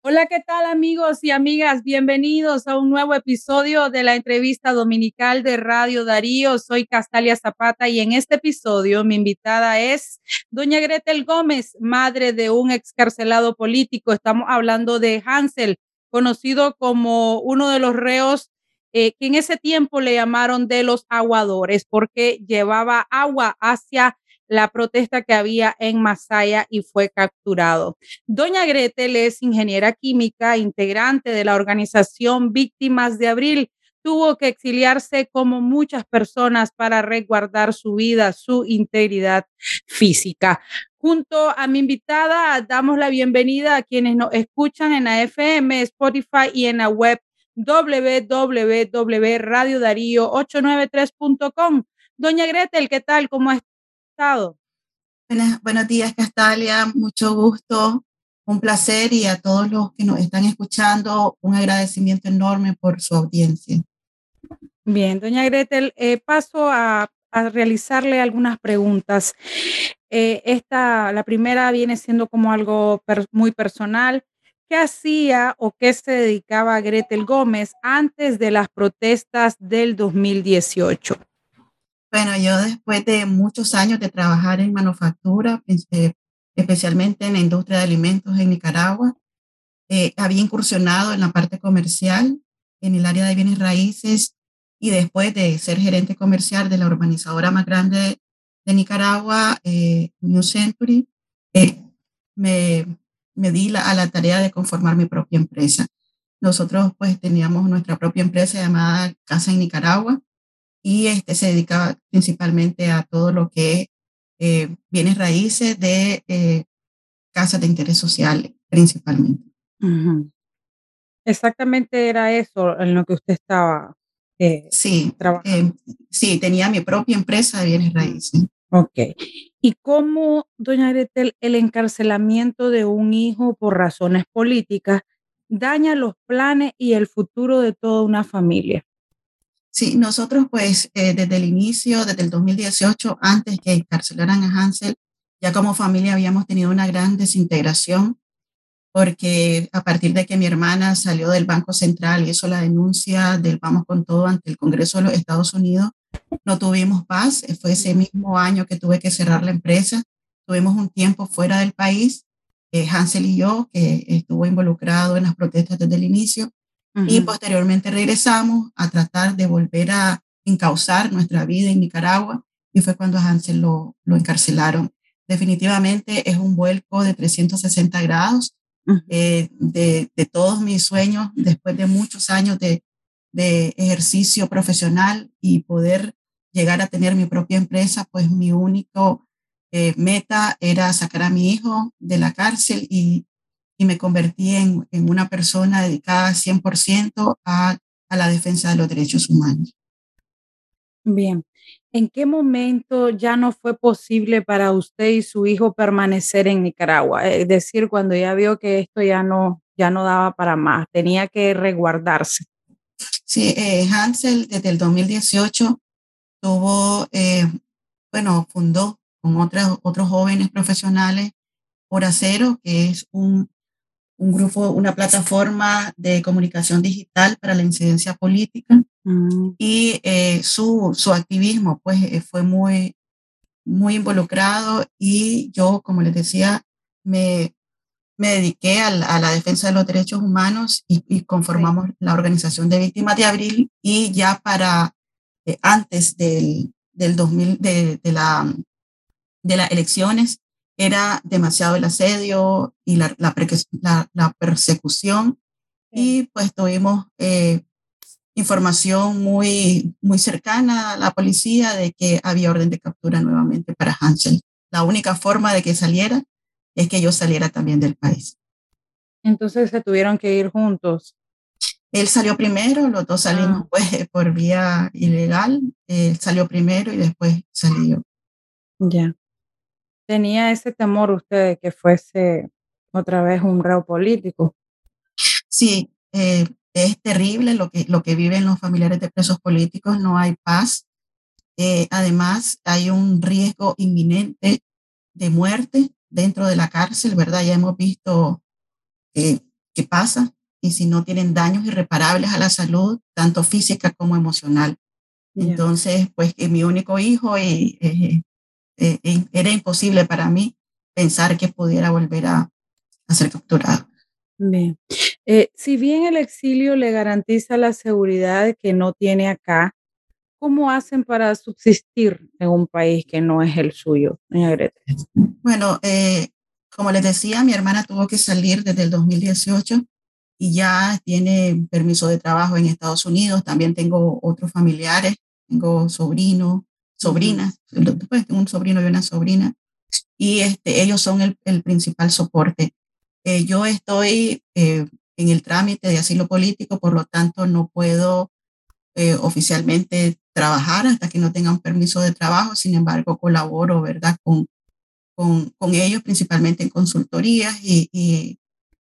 Hola, ¿qué tal amigos y amigas? Bienvenidos a un nuevo episodio de la entrevista dominical de Radio Darío. Soy Castalia Zapata y en este episodio mi invitada es doña Gretel Gómez, madre de un excarcelado político. Estamos hablando de Hansel, conocido como uno de los reos eh, que en ese tiempo le llamaron de los aguadores porque llevaba agua hacia la protesta que había en Masaya y fue capturado. Doña Gretel es ingeniera química, integrante de la organización Víctimas de Abril. Tuvo que exiliarse como muchas personas para resguardar su vida, su integridad física. Junto a mi invitada, damos la bienvenida a quienes nos escuchan en la FM, Spotify y en la web www.radiodarío893.com. Doña Gretel, ¿qué tal? ¿Cómo? Buenos días, Castalia. Mucho gusto, un placer y a todos los que nos están escuchando, un agradecimiento enorme por su audiencia. Bien, doña Gretel, eh, paso a, realizarle algunas preguntas. Eh, esta, la primera viene siendo como algo muy personal. ¿Qué hacía o qué se dedicaba Gretel Gómez antes de las protestas del 2018? Bueno, yo después de muchos años de trabajar en manufactura, este, especialmente en la industria de alimentos en Nicaragua, eh, había incursionado en la parte comercial, en el área de bienes raíces, y después de ser gerente comercial de la urbanizadora más grande de Nicaragua, eh, New Century, eh, me, me di a la tarea de conformar mi propia empresa. Nosotros pues teníamos nuestra propia empresa llamada Casa en Nicaragua, y este se dedicaba principalmente a todo lo que eh, bienes raíces de eh, casas de interés social principalmente. Exactamente era eso en lo que usted estaba eh, sí, trabajando. sí, tenía mi propia empresa de bienes raíces. Ok. ¿Y cómo, doña Gretel, el encarcelamiento de un hijo por razones políticas daña los planes y el futuro de toda una familia? Sí, nosotros pues eh, desde el inicio, desde el 2018, antes que encarcelaran a Hansel, ya como familia habíamos tenido una gran desintegración porque a partir de que mi hermana salió del Banco Central y hizo la denuncia del Vamos con todo ante el Congreso de los Estados Unidos, no tuvimos paz. Fue ese mismo año que tuve que cerrar la empresa. Tuvimos un tiempo fuera del país, eh, Hansel y yo, que estuvo involucrado en las protestas desde el inicio y posteriormente regresamos a tratar de volver a encauzar nuestra vida en Nicaragua y fue cuando a Hansel lo, lo encarcelaron. Definitivamente es un vuelco de 360 grados eh, de, de, todos mis sueños después de muchos años de, de ejercicio profesional y poder llegar a tener mi propia empresa, pues mi único eh, meta era sacar a mi hijo de la cárcel y y me convertí en, en una persona dedicada 100% a, a la defensa de los derechos humanos. Bien. ¿En qué momento ya no fue posible para usted y su hijo permanecer en Nicaragua? Es decir, cuando ya vio que esto ya no, ya no daba para más, tenía que resguardarse. Sí, eh, Hansel desde el 2018 tuvo, eh, bueno, fundó con otros, otros jóvenes profesionales Hora Cero, que es un un grupo, una plataforma de comunicación digital para la incidencia política mm. y eh, su, su, activismo pues eh, fue muy, muy involucrado y yo, como les decía, me, me dediqué a la, defensa de los derechos humanos y, conformamos la organización de víctimas de abril y ya para eh, antes del, del 2000, de, de, la, de las elecciones, era demasiado el asedio y la, la, persecución y pues tuvimos eh, información muy, muy cercana a la policía de que había orden de captura nuevamente para Hansel. La única forma de que saliera es que yo saliera también del país. Entonces se tuvieron que ir juntos. Él salió primero, los dos salimos ah. pues, por vía ilegal. Él salió primero y después salió. Ya. ¿Tenía ese temor usted de que fuese otra vez un reo político? Sí, eh, es terrible lo que, lo que viven los familiares de presos políticos, no hay paz. Eh, además, hay un riesgo inminente de muerte dentro de la cárcel, ¿verdad? Ya hemos visto que qué pasa y si no tienen daños irreparables a la salud, tanto física como emocional. Entonces, pues que mi único hijo y, eh, eh, eh, era imposible para mí pensar que pudiera volver a, a ser capturado. Bien. si bien el exilio le garantiza la seguridad que no tiene acá, ¿cómo hacen para subsistir en un país que no es el suyo, doña Greta? Bueno, como les decía, mi hermana tuvo que salir desde el 2018 y ya tiene permiso de trabajo en Estados Unidos. También tengo otros familiares, tengo sobrinos, sobrinas, pues, un sobrino y una sobrina, y este, ellos son el, el principal soporte. Eh, yo estoy eh, en el trámite de asilo político, por lo tanto no puedo eh, oficialmente trabajar hasta que no tenga un permiso de trabajo, sin embargo colaboro, ¿verdad? Con, con, con ellos, principalmente en consultorías y, y,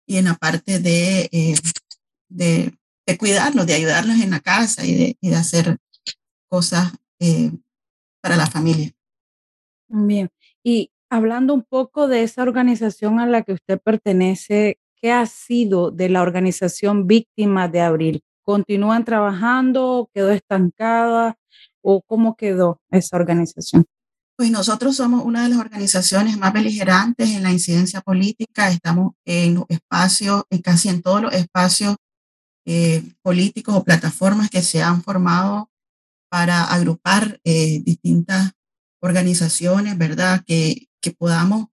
y en la parte de, de, de, cuidarlos, de ayudarlos en la casa y de, y de hacer cosas para la familia. Bien, y hablando un poco de esa organización a la que usted pertenece, ¿qué ha sido de la organización Víctimas de Abril? ¿Continúan trabajando? ¿Quedó estancada? ¿O cómo quedó esa organización? Pues nosotros somos una de las organizaciones más beligerantes en la incidencia política. Estamos en los espacios, en casi en todos los espacios eh, políticos o plataformas que se han formado para agrupar eh, distintas organizaciones, ¿verdad? Que, que podamos,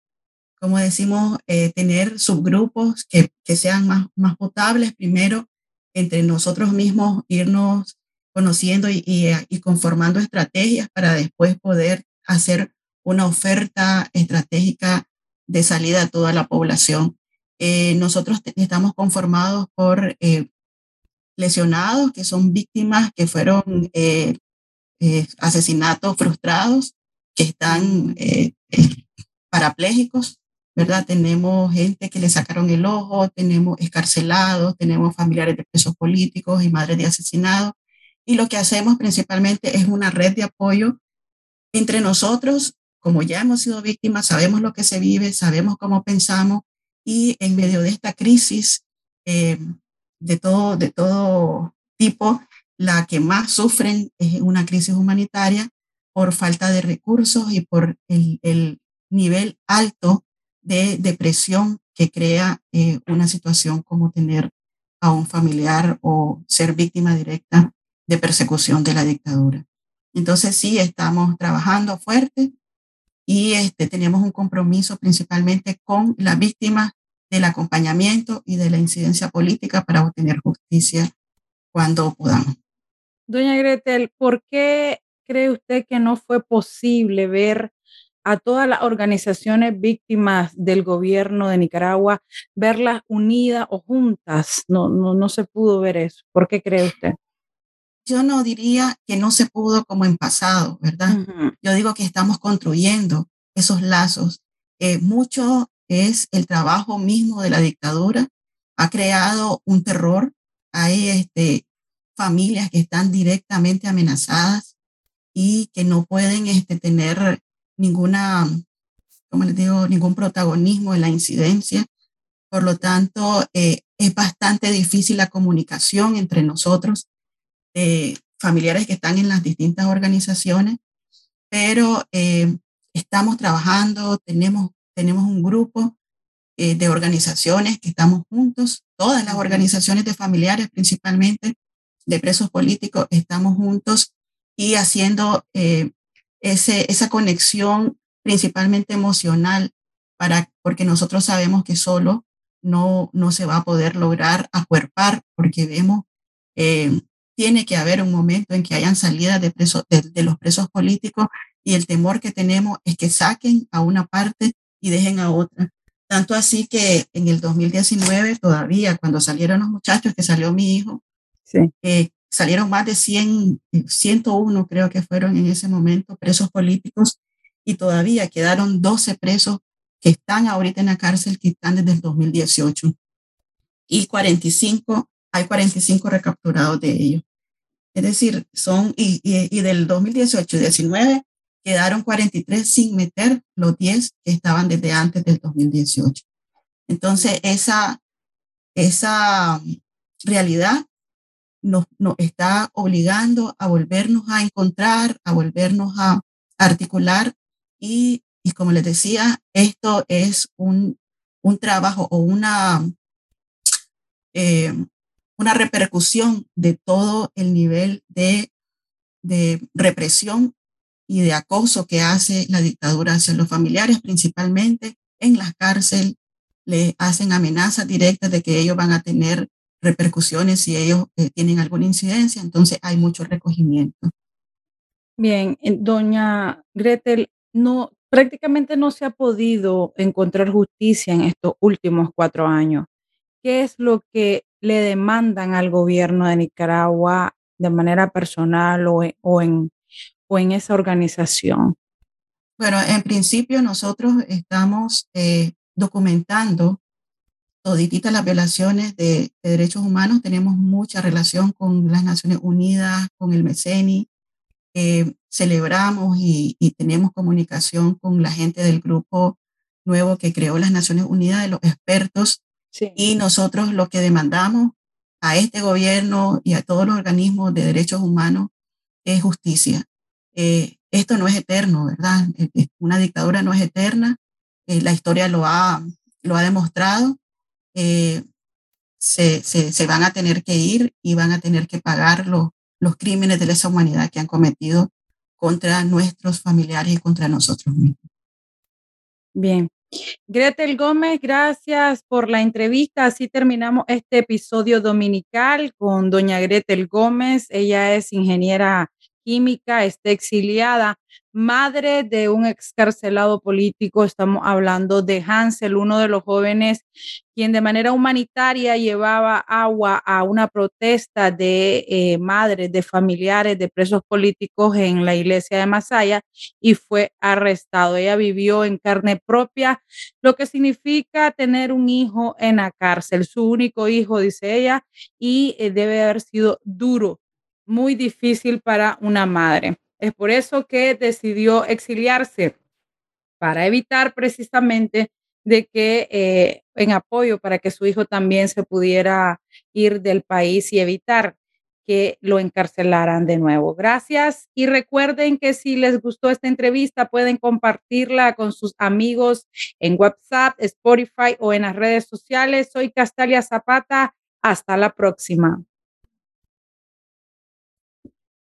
como decimos, eh, tener subgrupos que, que sean más, más potables primero entre nosotros mismos, irnos conociendo y, y, conformando estrategias para después poder hacer una oferta estratégica de salida a toda la población. Eh, nosotros estamos conformados por lesionados que son víctimas que fueron eh, asesinatos frustrados que están eh, eh, parapléjicos, ¿verdad? Tenemos gente que le sacaron el ojo, tenemos escarcelados, tenemos familiares de presos políticos y madres de asesinados. Y lo que hacemos principalmente es una red de apoyo entre nosotros, como ya hemos sido víctimas, sabemos lo que se vive, sabemos cómo pensamos y en medio de esta crisis eh, de, todo, de todo tipo, la que más sufren es una crisis humanitaria por falta de recursos y por el, el nivel alto de depresión que crea eh, una situación como tener a un familiar o ser víctima directa de persecución de la dictadura. Entonces sí, estamos trabajando fuerte y este, tenemos un compromiso principalmente con las víctimas del acompañamiento y de la incidencia política para obtener justicia cuando podamos. Doña Gretel, ¿por qué cree usted que no fue posible ver a todas las organizaciones víctimas del gobierno de Nicaragua, verlas unidas o juntas? No, no, no se pudo ver eso. ¿Por qué cree usted? Yo no diría que no se pudo como en pasado, ¿verdad? Uh -huh. Yo digo que estamos construyendo esos lazos. Eh, mucho es el trabajo mismo de la dictadura. Ha creado un terror. Hay este, familias que están directamente amenazadas y que no pueden este, tener ninguna, como les digo, ningún protagonismo en la incidencia. Por lo tanto, eh, es bastante difícil la comunicación entre nosotros, eh, familiares que están en las distintas organizaciones, pero eh, estamos trabajando, tenemos, tenemos un grupo eh, de organizaciones que estamos juntos, todas las organizaciones de familiares principalmente, de presos políticos, estamos juntos y haciendo eh, ese, esa conexión principalmente emocional, para, porque nosotros sabemos que solo no, no se va a poder lograr acuerpar, porque vemos, eh, tiene que haber un momento en que hayan salidas de, preso, de, de los presos políticos y el temor que tenemos es que saquen a una parte y dejen a otra. Tanto así que en el 2019 todavía, cuando salieron los muchachos, que salió mi hijo, Sí. Eh, salieron más de 100, 101 creo que fueron en ese momento presos políticos y todavía quedaron 12 presos que están ahorita en la cárcel, que están desde el 2018. Y 45, hay 45 recapturados de ellos. Es decir, son, y, y, y del 2018 y 19 quedaron 43 sin meter los 10 que estaban desde antes del 2018. Entonces, esa, esa realidad nos, está obligando a volvernos a encontrar, a volvernos a articular. Y, como les decía, esto es un, trabajo o una, eh, una repercusión de todo el nivel de, de represión y de acoso que hace la dictadura hacia los familiares, principalmente en las cárceles, le hacen amenazas directas de que ellos van a tener repercusiones si ellos eh, tienen alguna incidencia, entonces hay mucho recogimiento. Bien, doña Gretel, no, prácticamente no se ha podido encontrar justicia en estos últimos cuatro años. ¿Qué es lo que le demandan al gobierno de Nicaragua de manera personal o, o en, o en esa organización? Bueno, en principio nosotros estamos eh, documentando todititas las violaciones de, derechos humanos. Tenemos mucha relación con las Naciones Unidas, con el MECENI. Eh, celebramos y, tenemos comunicación con la gente del grupo nuevo que creó las Naciones Unidas, de los expertos. Y nosotros lo que demandamos a este gobierno y a todos los organismos de derechos humanos es justicia. Eh, esto no es eterno, ¿verdad? Eh, una dictadura no es eterna. la historia lo ha, lo ha demostrado eh, se, se, van a tener que ir y van a tener que pagar los, los crímenes de lesa humanidad que han cometido contra nuestros familiares y contra nosotros mismos. Bien. Gretel Gómez, gracias por la entrevista. Así terminamos este episodio dominical con doña Gretel Gómez. Ella es ingeniera química, está exiliada, madre de un excarcelado político. Estamos hablando de Hansel, uno de los jóvenes quien de manera humanitaria llevaba agua a una protesta de eh, madres, de familiares de presos políticos en la iglesia de Masaya y fue arrestado. Ella vivió en carne propia lo que significa tener un hijo en la cárcel, su único hijo, dice ella, y eh, debe haber sido duro muy difícil para una madre. Es por eso que decidió exiliarse, para evitar precisamente de que eh, en apoyo para que su hijo también se pudiera ir del país y evitar que lo encarcelaran de nuevo. Gracias y recuerden que si les gustó esta entrevista pueden compartirla con sus amigos en WhatsApp, Spotify o en las redes sociales. Soy Castalia Zapata. Hasta la próxima.